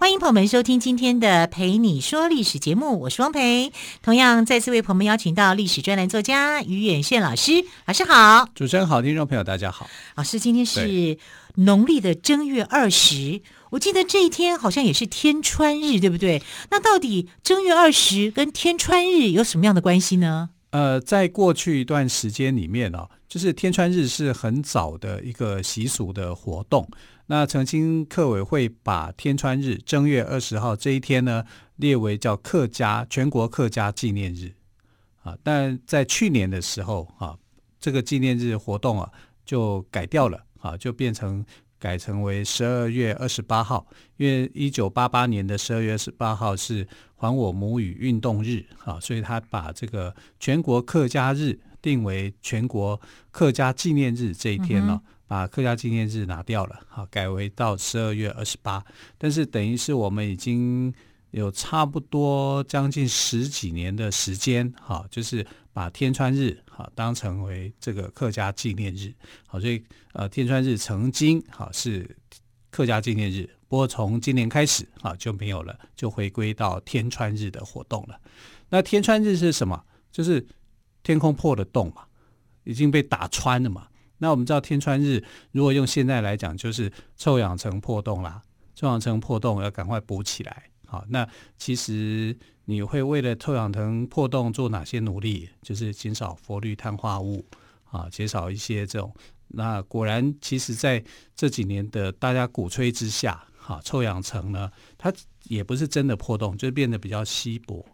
欢迎朋友们收听今天的《陪你说历史》节目，我是汪培。同样再次为朋友们邀请到历史专栏作家于远炫老师，老师好。主持人好，听众朋友大家好。老师，今天是农历的正月二十，我记得这一天好像也是天穿日，对不对？那到底正月二十跟天穿日有什么样的关系呢？呃，在过去一段时间里面哦，就是天穿日是很早的一个习俗的活动。那曾经客委会把天穿日正月二十号这一天呢，列为叫客家全国客家纪念日啊，但在去年的时候啊，这个纪念日活动啊就改掉了啊，就变成改成为十二月二十八号，因为一九八八年的十二月二十八号是还我母语运动日啊，所以他把这个全国客家日定为全国客家纪念日这一天呢。把客家纪念日拿掉了，好，改为到十二月二十八。但是等于是我们已经有差不多将近十几年的时间，哈，就是把天穿日哈当成为这个客家纪念日，好，所以呃天穿日曾经哈是客家纪念日，不过从今年开始啊就没有了，就回归到天穿日的活动了。那天穿日是什么？就是天空破了洞嘛，已经被打穿了嘛。那我们知道天穿日，如果用现在来讲，就是臭氧层破洞啦。臭氧层破洞要赶快补起来。好，那其实你会为了臭氧层破洞做哪些努力？就是减少氟氯碳化物啊，减少一些这种。那果然，其实在这几年的大家鼓吹之下，哈，臭氧层呢，它也不是真的破洞，就变得比较稀薄。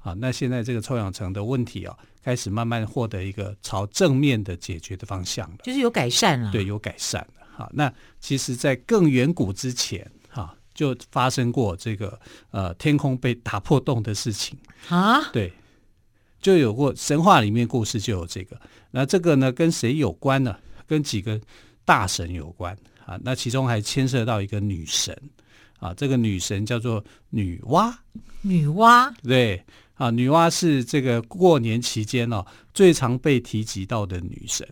啊，那现在这个臭氧层的问题啊，开始慢慢获得一个朝正面的解决的方向了，就是有改善了。对，有改善了。好，那其实，在更远古之前，哈，就发生过这个呃天空被打破洞的事情啊。对，就有过神话里面故事就有这个。那这个呢，跟谁有关呢？跟几个大神有关啊。那其中还牵涉到一个女神啊，这个女神叫做女娲。女娲，对。啊，女娲是这个过年期间哦最常被提及到的女神，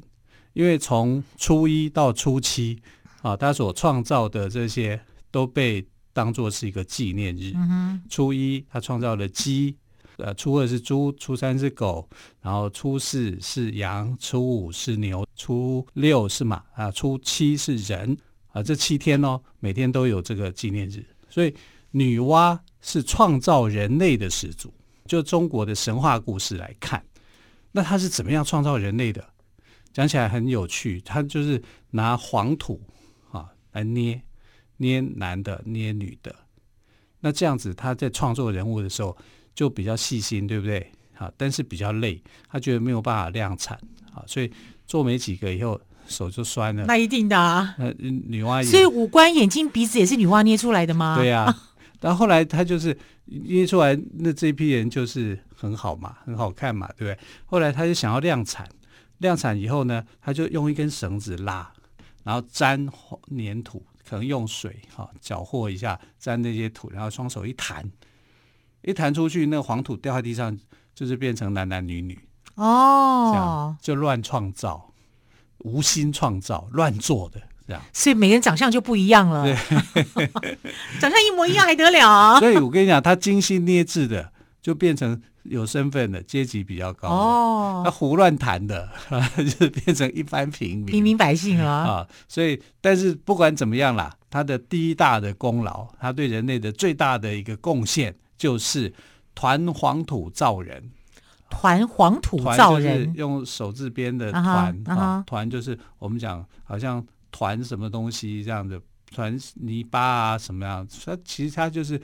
因为从初一到初七啊，她所创造的这些都被当做是一个纪念日。嗯，初一她创造了鸡，呃，初二是猪，初三是狗，然后初四是羊，初五是牛，初六是马啊，初七是人啊，这七天哦，每天都有这个纪念日，所以女娲是创造人类的始祖。就中国的神话故事来看，那他是怎么样创造人类的？讲起来很有趣，他就是拿黄土啊来捏，捏男的，捏女的。那这样子他在创作人物的时候就比较细心，对不对？啊，但是比较累，他觉得没有办法量产啊，所以做没几个以后手就酸了。那一定的啊，那女娲，所以五官、眼睛、鼻子也是女娲捏出来的吗？对呀、啊。然后后来他就是捏出来，那这批人就是很好嘛，很好看嘛，对不对？后来他就想要量产，量产以后呢，他就用一根绳子拉，然后沾粘土，可能用水哈搅和一下，沾那些土，然后双手一弹，一弹出去，那个黄土掉在地上，就是变成男男女女哦，这样就乱创造，无心创造，乱做的这样。所以每个人长相就不一样了，对 长相一模一样还得了啊？所以我跟你讲，他精心捏制的，就变成有身份的阶级比较高哦。他胡乱弹的，就是变成一般平民平民百姓啊。啊，所以但是不管怎么样啦，他的第一大的功劳，他对人类的最大的一个贡献，就是团黄土造人。团黄土造人，用手字边的团啊，团就是我们讲好像。团什么东西这样的团泥巴啊什么样？它其实它就是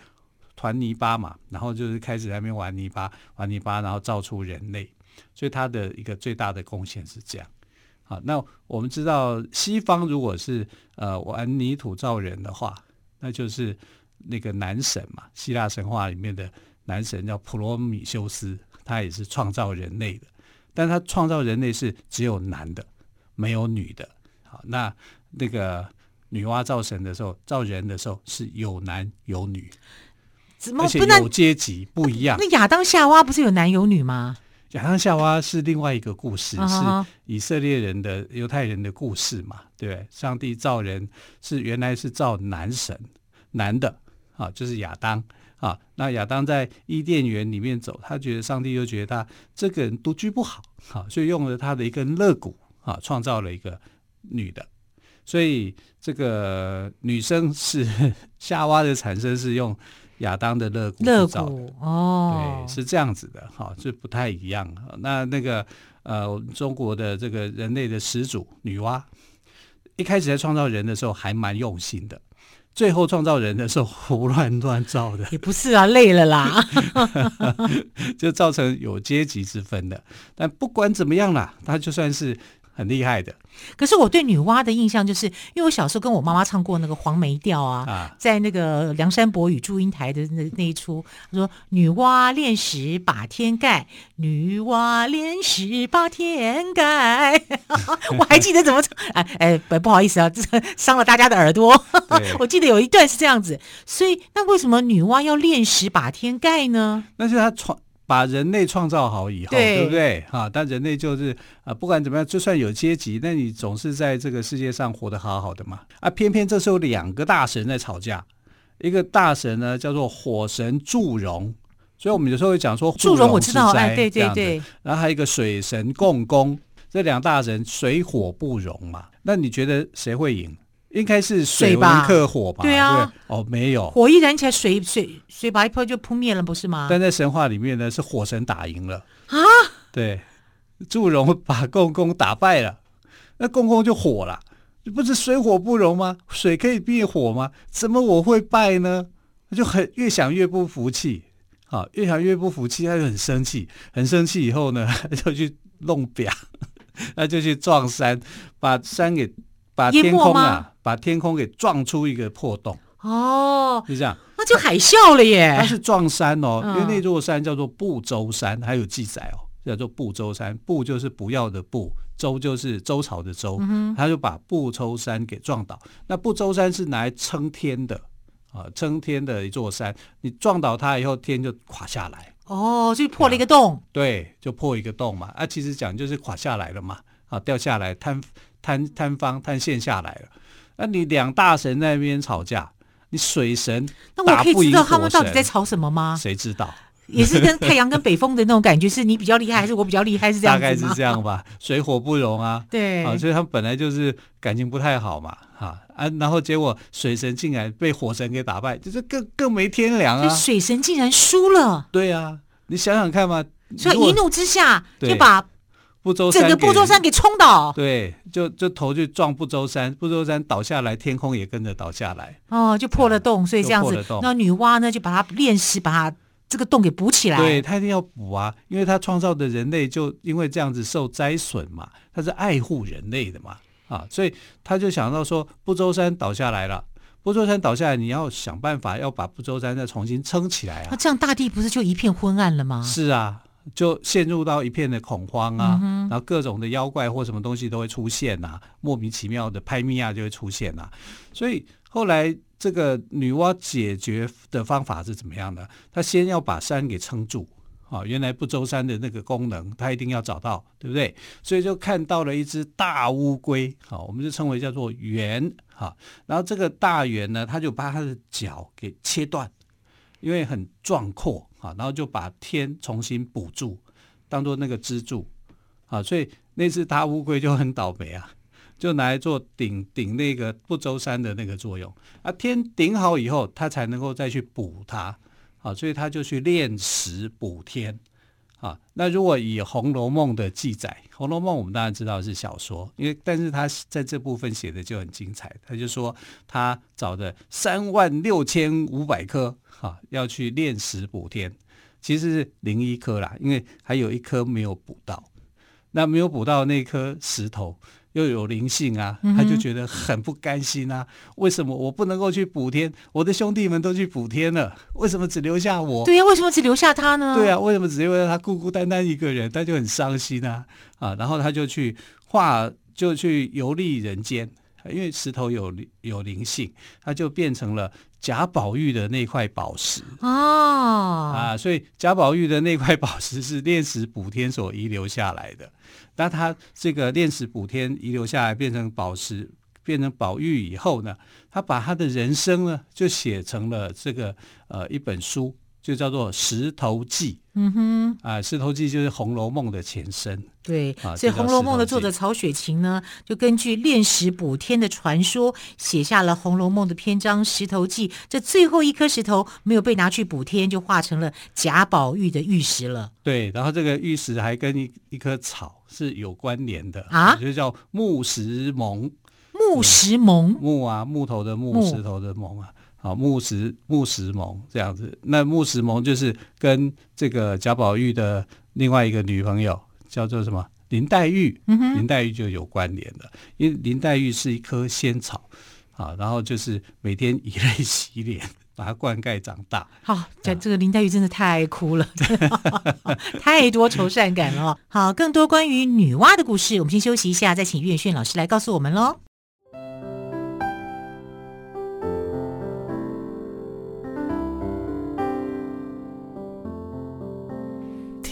团泥巴嘛，然后就是开始在那边玩泥巴，玩泥巴，然后造出人类。所以它的一个最大的贡献是这样。好，那我们知道西方如果是呃玩泥土造人的话，那就是那个男神嘛，希腊神话里面的男神叫普罗米修斯，他也是创造人类的。但他创造人类是只有男的，没有女的。好，那那个女娲造神的时候，造人的时候是有男有女，怎么而且有阶级不一样。那亚当夏娃不是有男有女吗？亚当夏娃是另外一个故事，啊、是以色列人的犹太人的故事嘛？对不对？上帝造人是原来是造男神，男的啊，就是亚当啊。那亚当在伊甸园里面走，他觉得上帝就觉得他这个人独居不好，好、啊，所以用了他的一根肋骨啊，创造了一个女的。所以这个女生是夏娃的产生是用。亚当的肋骨，肋骨哦，对，是这样子的，哈，这不太一样。那那个呃，中国的这个人类的始祖女娲，一开始在创造人的时候还蛮用心的，最后创造人的时候胡乱乱造的，也不是啊，累了啦，就造成有阶级之分的。但不管怎么样啦，他就算是。很厉害的，可是我对女娲的印象就是，因为我小时候跟我妈妈唱过那个黄梅调啊，啊在那个梁山伯与祝英台的那那一出，说女娲炼石把天盖，女娲炼石把天盖，我还记得怎么唱，哎哎，不好意思啊，这伤了大家的耳朵。我记得有一段是这样子，所以那为什么女娲要炼石把天盖呢？那是她传。把人类创造好以后，对，对不对？哈，但人类就是啊，不管怎么样，就算有阶级，那你总是在这个世界上活得好好的嘛。啊，偏偏这时候两个大神在吵架，一个大神呢叫做火神祝融，所以我们有时候会讲说祝融，我知道，哎，对对对。然后还有一个水神共工，这两大神水火不容嘛。那你觉得谁会赢？应该是水文克火吧？对啊，对，哦，没有，火一燃起来，水水水把一泼就扑灭了，不是吗？但在神话里面呢，是火神打赢了啊。对，祝融把共工打败了，那共工就火了，不是水火不容吗？水可以灭火吗？怎么我会败呢？他就很越想越不服气，啊，越想越不服气，他就很生气，很生气以后呢，就去弄表，他就去撞山，把山给。把天空啊，把天空给撞出一个破洞哦，是这样，那就海啸了耶。它是撞山哦，嗯、因为那座山叫做不周山，还有记载哦，叫做不周山。不就是不要的不，周就是周朝的周，嗯、他就把不周山给撞倒。那不周山是拿来撑天的啊，撑天的一座山。你撞倒它以后，天就垮下来。哦，就破了一个洞。对，就破一个洞嘛。啊，其实讲就是垮下来了嘛，啊，掉下来坍。坍坍方坍陷下来了，那你两大神在那边吵架，你水神那我可以知道他们到底在吵什么吗？谁知道？也是跟太阳跟北风的那种感觉，是你比较厉害，还是我比较厉害？是这样？大概是这样吧，水火不容啊。对啊，所以他们本来就是感情不太好嘛，哈啊，然后结果水神竟然被火神给打败，就是更更没天良啊。水神竟然输了。对啊，你想想看嘛，所以一怒之下就把。不周山，整个不周山给冲倒，对，就就头就撞不周山，不周山倒下来，天空也跟着倒下来，哦，就破了洞，所以这样子，那女娲呢就把它练习，把它这个洞给补起来，对，他一定要补啊，因为他创造的人类就因为这样子受灾损嘛，他是爱护人类的嘛，啊，所以他就想到说，不周山倒下来了，不周山倒下来，你要想办法要把不周山再重新撑起来啊，那这样大地不是就一片昏暗了吗？是啊。就陷入到一片的恐慌啊，然后各种的妖怪或什么东西都会出现呐，莫名其妙的拍米亚就会出现呐，所以后来这个女娲解决的方法是怎么样的？她先要把山给撑住啊，原来不周山的那个功能，她一定要找到，对不对？所以就看到了一只大乌龟，好，我们就称为叫做猿哈，然后这个大猿呢，他就把他的脚给切断，因为很壮阔。啊，然后就把天重新补住，当做那个支柱，啊，所以那只大乌龟就很倒霉啊，就拿来做顶顶那个不周山的那个作用。啊，天顶好以后，它才能够再去补它，啊，所以他就去炼石补天。啊，那如果以《红楼梦》的记载，《红楼梦》我们当然知道是小说，因为但是他在这部分写的就很精彩。他就说他找的三万六千五百颗，哈、啊，要去炼石补天，其实是零一颗啦，因为还有一颗没有补到。那没有补到那颗石头，又有灵性啊，他就觉得很不甘心啊。为什么我不能够去补天？我的兄弟们都去补天了，为什么只留下我？对呀、啊，为什么只留下他呢？对呀、啊，为什么只留下他孤孤单单一个人？他就很伤心啊啊！然后他就去画，就去游历人间，因为石头有有灵性，它就变成了贾宝玉的那块宝石哦啊，所以贾宝玉的那块宝石是炼石补天所遗留下来的。那他这个炼石补天遗留下来，变成宝石，变成宝玉以后呢，他把他的人生呢，就写成了这个呃一本书，就叫做《石头记》。嗯哼，啊，《石头记》就是《红楼梦》的前身。对，啊、所以《红楼梦》的作者曹雪芹呢，就根据炼石补天的传说，写下了《红楼梦》的篇章《石头记》。这最后一颗石头没有被拿去补天，就化成了贾宝玉的玉石了。对，然后这个玉石还跟一一棵草是有关联的啊，就叫木石盟。木石蒙，木啊，木头的木，石头的盟啊。好，木石木石蒙这样子，那木石蒙就是跟这个贾宝玉的另外一个女朋友叫做什么林黛玉，嗯、林黛玉就有关联的，因为林黛玉是一棵仙草啊，然后就是每天以泪洗脸，把它灌溉长大。好，这这个林黛玉真的太爱哭了，太多愁善感了。好，更多关于女娲的故事，我们先休息一下，再请岳轩老师来告诉我们喽。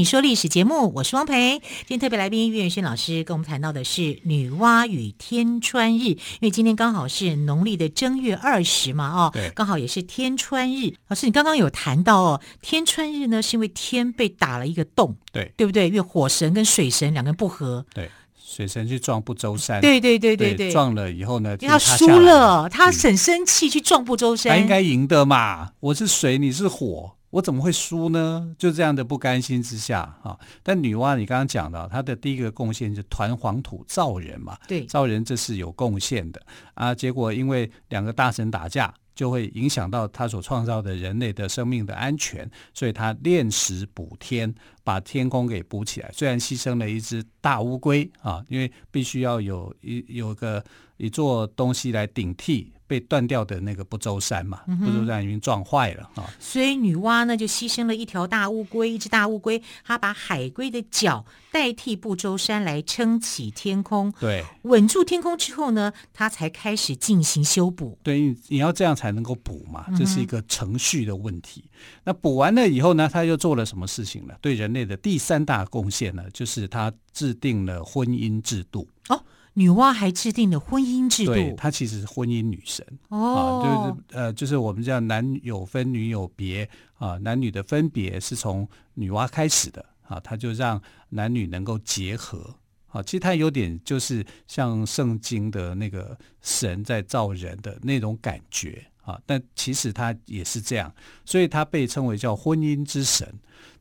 你说历史节目，我是汪培。今天特别来宾岳轩老师跟我们谈到的是女娲与天穿日，因为今天刚好是农历的正月二十嘛，哦，对，刚好也是天穿日。老师，你刚刚有谈到哦，天穿日呢是因为天被打了一个洞，对，对不对？因为火神跟水神两个人不合，对，水神去撞不周山，对对对对对，对，撞了以后呢，他输了，他很生气去撞不周山，他应该赢的嘛，我是水，你是火。我怎么会输呢？就这样的不甘心之下啊！但女娲，你刚刚讲到，她的第一个贡献是团黄土造人嘛？对，造人这是有贡献的啊。结果因为两个大神打架，就会影响到他所创造的人类的生命的安全，所以他炼石补天，把天空给补起来。虽然牺牲了一只大乌龟啊，因为必须要有一有个一座东西来顶替。被断掉的那个不周山嘛，不周山已经撞坏了啊，所以女娲呢就牺牲了一条大乌龟，一只大乌龟，她把海龟的脚代替不周山来撑起天空，对，稳住天空之后呢，她才开始进行修补。对，你要这样才能够补嘛，这是一个程序的问题。嗯、那补完了以后呢，她又做了什么事情呢？对人类的第三大贡献呢，就是她制定了婚姻制度。哦。女娲还制定了婚姻制度，对，她其实是婚姻女神。哦，啊、就是呃，就是我们叫男有分，女有别啊，男女的分别是从女娲开始的。啊，她就让男女能够结合。啊，其实它有点就是像圣经的那个神在造人的那种感觉。啊，但其实它也是这样，所以它被称为叫婚姻之神。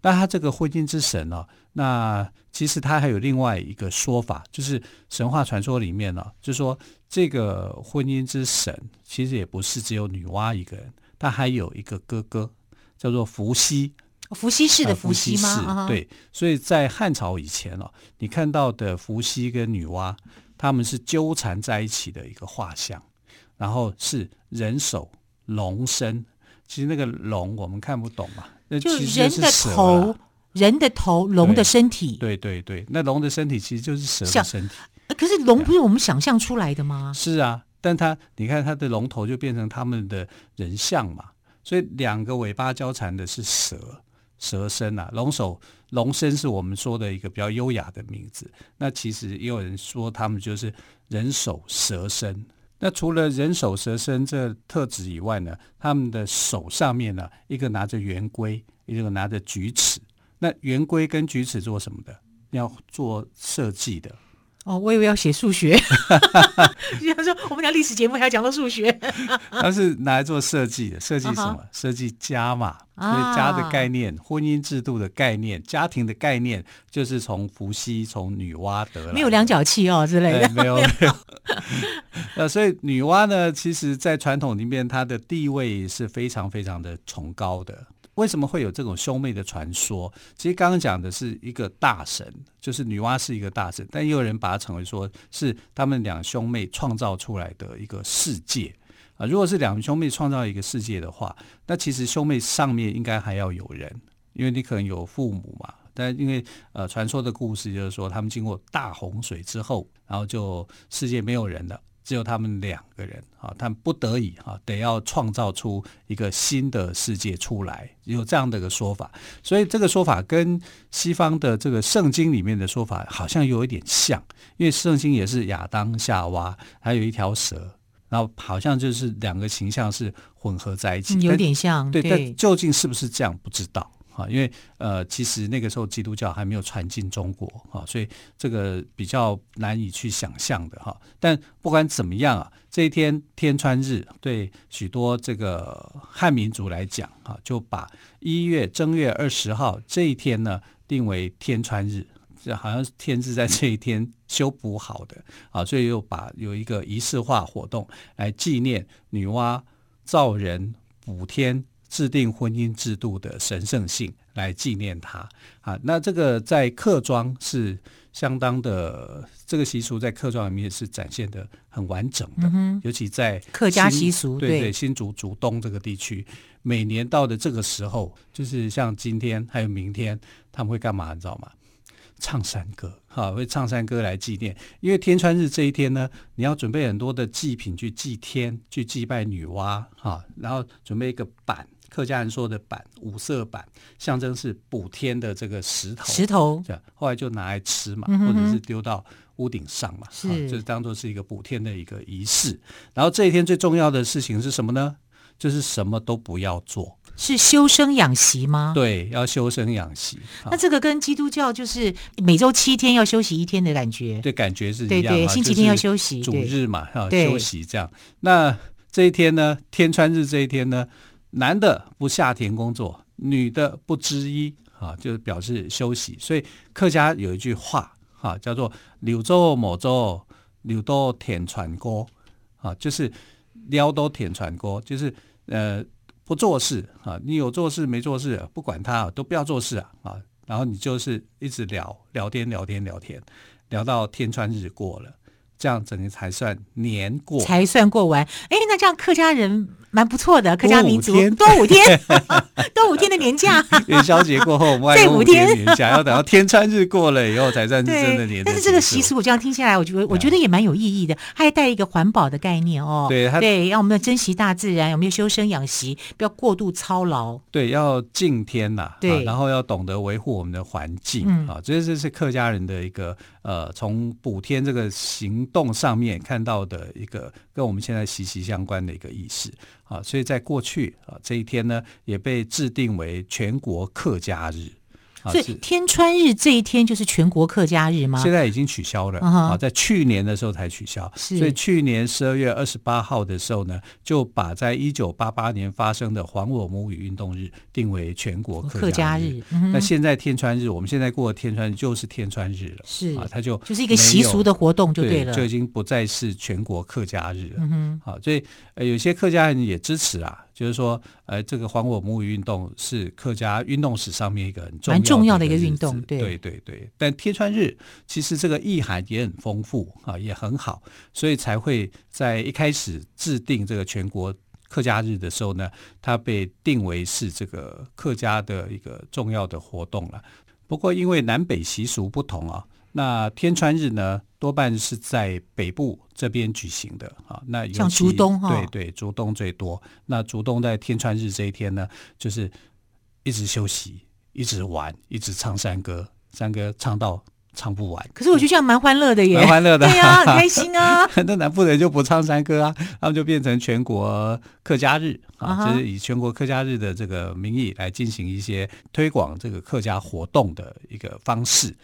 但她这个婚姻之神呢、啊？那其实他还有另外一个说法，就是神话传说里面呢、啊，就是说这个婚姻之神其实也不是只有女娲一个人，他还有一个哥哥叫做伏羲。伏羲氏的伏羲吗？呃、对，所以在汉朝以前哦、啊，你看到的伏羲跟女娲，他们是纠缠在一起的一个画像，然后是人首龙身。其实那个龙我们看不懂嘛，那其实是蛇、啊、就人的头。人的头，龙的身体，对对对，那龙的身体其实就是蛇的身体。可是龙不是我们想象出来的吗？是啊，但它你看它的龙头就变成他们的人像嘛，所以两个尾巴交缠的是蛇，蛇身啊，龙首龙身是我们说的一个比较优雅的名字。那其实也有人说他们就是人首蛇身。那除了人首蛇身这特质以外呢，他们的手上面呢，一个拿着圆规，一个拿着矩尺。那圆规跟矩尺做什么的？要做设计的。哦，我以为要写数学，就像说我们讲历史节目还要讲到数学，它是拿来做设计的，设计什么？设计家嘛，所以家的概念、啊、婚姻制度的概念、家庭的概念，就是从伏羲、从女娲得来。没有量角器哦之类的，没有 没有。呃，所以女娲呢，其实在传统里面，她的地位是非常非常的崇高的。为什么会有这种兄妹的传说？其实刚刚讲的是一个大神，就是女娲是一个大神，但也有人把它称为说是他们两兄妹创造出来的一个世界啊。如果是两兄妹创造一个世界的话，那其实兄妹上面应该还要有人，因为你可能有父母嘛。但因为呃，传说的故事就是说，他们经过大洪水之后，然后就世界没有人了。只有他们两个人啊，他们不得已啊，得要创造出一个新的世界出来，有这样的一个说法。所以这个说法跟西方的这个圣经里面的说法好像有一点像，因为圣经也是亚当夏娃，还有一条蛇，然后好像就是两个形象是混合在一起，有点像。对，但究竟是不是这样，不知道。啊，因为呃，其实那个时候基督教还没有传进中国啊，所以这个比较难以去想象的哈。但不管怎么样啊，这一天天穿日对许多这个汉民族来讲啊，就把一月正月二十号这一天呢定为天穿日，这好像天是在这一天修补好的啊，所以又把有一个仪式化活动来纪念女娲造人补天。制定婚姻制度的神圣性来纪念他啊，那这个在客庄是相当的，这个习俗在客庄里面是展现的很完整的，嗯、尤其在客家习俗，对对，新竹竹东这个地区，每年到的这个时候，就是像今天还有明天，他们会干嘛？你知道吗？唱山歌，哈，会唱山歌来纪念，因为天穿日这一天呢，你要准备很多的祭品去祭天，去祭拜女娲，哈，然后准备一个板。客家人说的板，五色板，象征是补天的这个石头。石头，这样后来就拿来吃嘛，嗯、或者是丢到屋顶上嘛，是、啊，就是当做是一个补天的一个仪式。然后这一天最重要的事情是什么呢？就是什么都不要做，是修身养息吗？对，要修身养息。那这个跟基督教就是每周七天要休息一天的感觉，对，感觉是一样。对对，星期天要休息，主日嘛，哈，休息这样。那这一天呢，天穿日这一天呢？男的不下田工作，女的不织衣啊，就是表示休息。所以客家有一句话啊，叫做“柳州某州柳都田船锅”，啊，就是撩都田船锅，就是呃不做事啊，你有做事没做事，不管他，都不要做事啊啊，然后你就是一直聊聊天聊天聊天，聊到天穿日过了。这样整个才算年过，才算过完。哎，那这样客家人蛮不错的，客家民族多五天，多五天的年假。元宵节过后，我们还有五天年假，要等到 天穿日过了以后才算是真的年。但是这个习俗，我这样听下来，我觉得我觉得也蛮有意义的，它还带一个环保的概念哦。对对，让我们要珍惜大自然，我们要修身养息，不要过度操劳。对，要敬天呐，对，然后要懂得维护我们的环境啊，这这是客家人的一个呃，从补天这个行。洞上面看到的一个跟我们现在息息相关的一个意思啊，所以在过去啊这一天呢，也被制定为全国客家日。所以天川日这一天就是全国客家日吗？现在已经取消了啊，在去年的时候才取消。所以去年十二月二十八号的时候呢，就把在一九八八年发生的还我母语运动日定为全国客家日。那现在天川日，我们现在过的天川日就是天川日了。是啊，它就就是一个习俗的活动就对了，就已经不再是全国客家日了。嗯哼，好，所以呃有些客家人也支持啊。就是说，呃，这个还我母语运动是客家运动史上面一个很重要的，重要的一个运动，对对对对。但天穿日其实这个意涵也很丰富啊，也很好，所以才会在一开始制定这个全国客家日的时候呢，它被定为是这个客家的一个重要的活动了。不过因为南北习俗不同啊。那天穿日呢，多半是在北部这边举行的啊。那像竹东哈，对对，竹东最多。那竹东在天川日这一天呢，就是一直休息，一直玩，一直唱山歌，山歌唱到唱不完。可是我觉得这样蛮欢乐的耶，蛮欢乐的，对呀、啊，很开心啊。那南部人就不唱山歌啊，他们就变成全国客家日啊，uh huh. 就是以全国客家日的这个名义来进行一些推广这个客家活动的一个方式。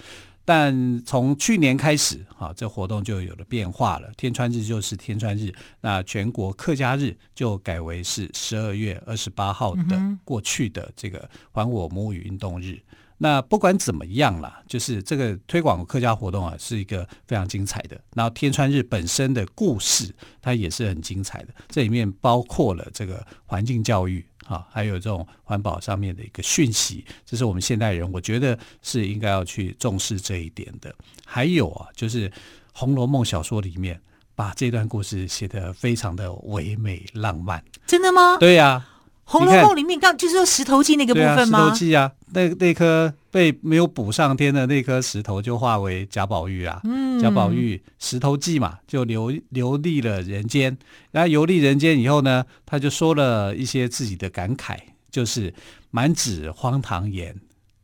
但从去年开始，哈，这活动就有了变化了。天川日就是天川日，那全国客家日就改为是十二月二十八号的过去的这个还我母语运动日。那不管怎么样啦，就是这个推广客家活动啊，是一个非常精彩的。然后天川日本身的故事，它也是很精彩的。这里面包括了这个环境教育。啊，还有这种环保上面的一个讯息，这是我们现代人，我觉得是应该要去重视这一点的。还有啊，就是《红楼梦》小说里面把这段故事写得非常的唯美浪漫。真的吗？对呀，啊，《红楼梦》里面刚就是说石头记那个部分吗？啊，石头记啊，那那颗被没有补上天的那颗石头就化为贾宝玉啊。嗯，贾宝玉石头记嘛，就流流历了人间。然后游历人间以后呢，他就说了一些自己的感慨，就是满纸荒唐言，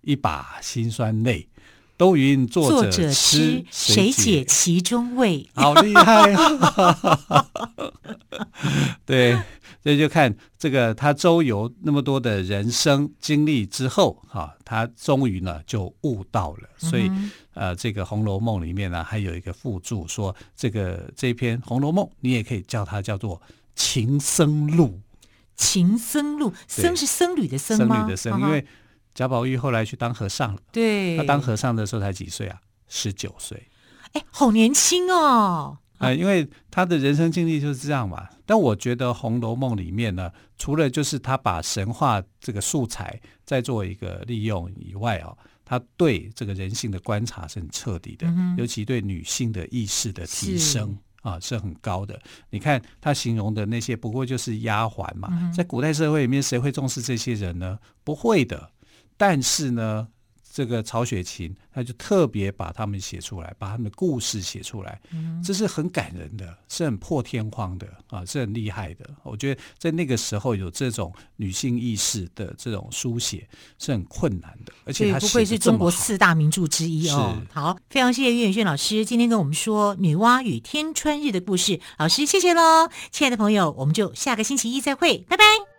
一把辛酸泪。都云作者痴，谁解其中味？好厉害啊！对，所以就看这个他周游那么多的人生经历之后，哈，他终于呢就悟到了。所以，呃，这个《红楼梦》里面呢，还有一个附注说，这个这篇《红楼梦》，你也可以叫它叫做《情僧录》。情僧录，僧是僧侣的僧吗？僧侣的僧，因为。贾宝玉后来去当和尚了。对，他当和尚的时候才几岁啊？十九岁。哎，好年轻哦！啊、呃，因为他的人生经历就是这样嘛。但我觉得《红楼梦》里面呢，除了就是他把神话这个素材再做一个利用以外啊，他对这个人性的观察是很彻底的，嗯、尤其对女性的意识的提升啊是很高的。你看他形容的那些，不过就是丫鬟嘛，嗯、在古代社会里面，谁会重视这些人呢？不会的。但是呢，这个曹雪芹他就特别把他们写出来，把他们的故事写出来，这是很感人的，是很破天荒的啊，是很厉害的。我觉得在那个时候有这种女性意识的这种书写是很困难的，而且他不愧是中国四大名著之一哦。好，非常谢谢岳远轩老师今天跟我们说女娲与天川日的故事，老师谢谢喽，亲爱的朋友，我们就下个星期一再会，拜拜。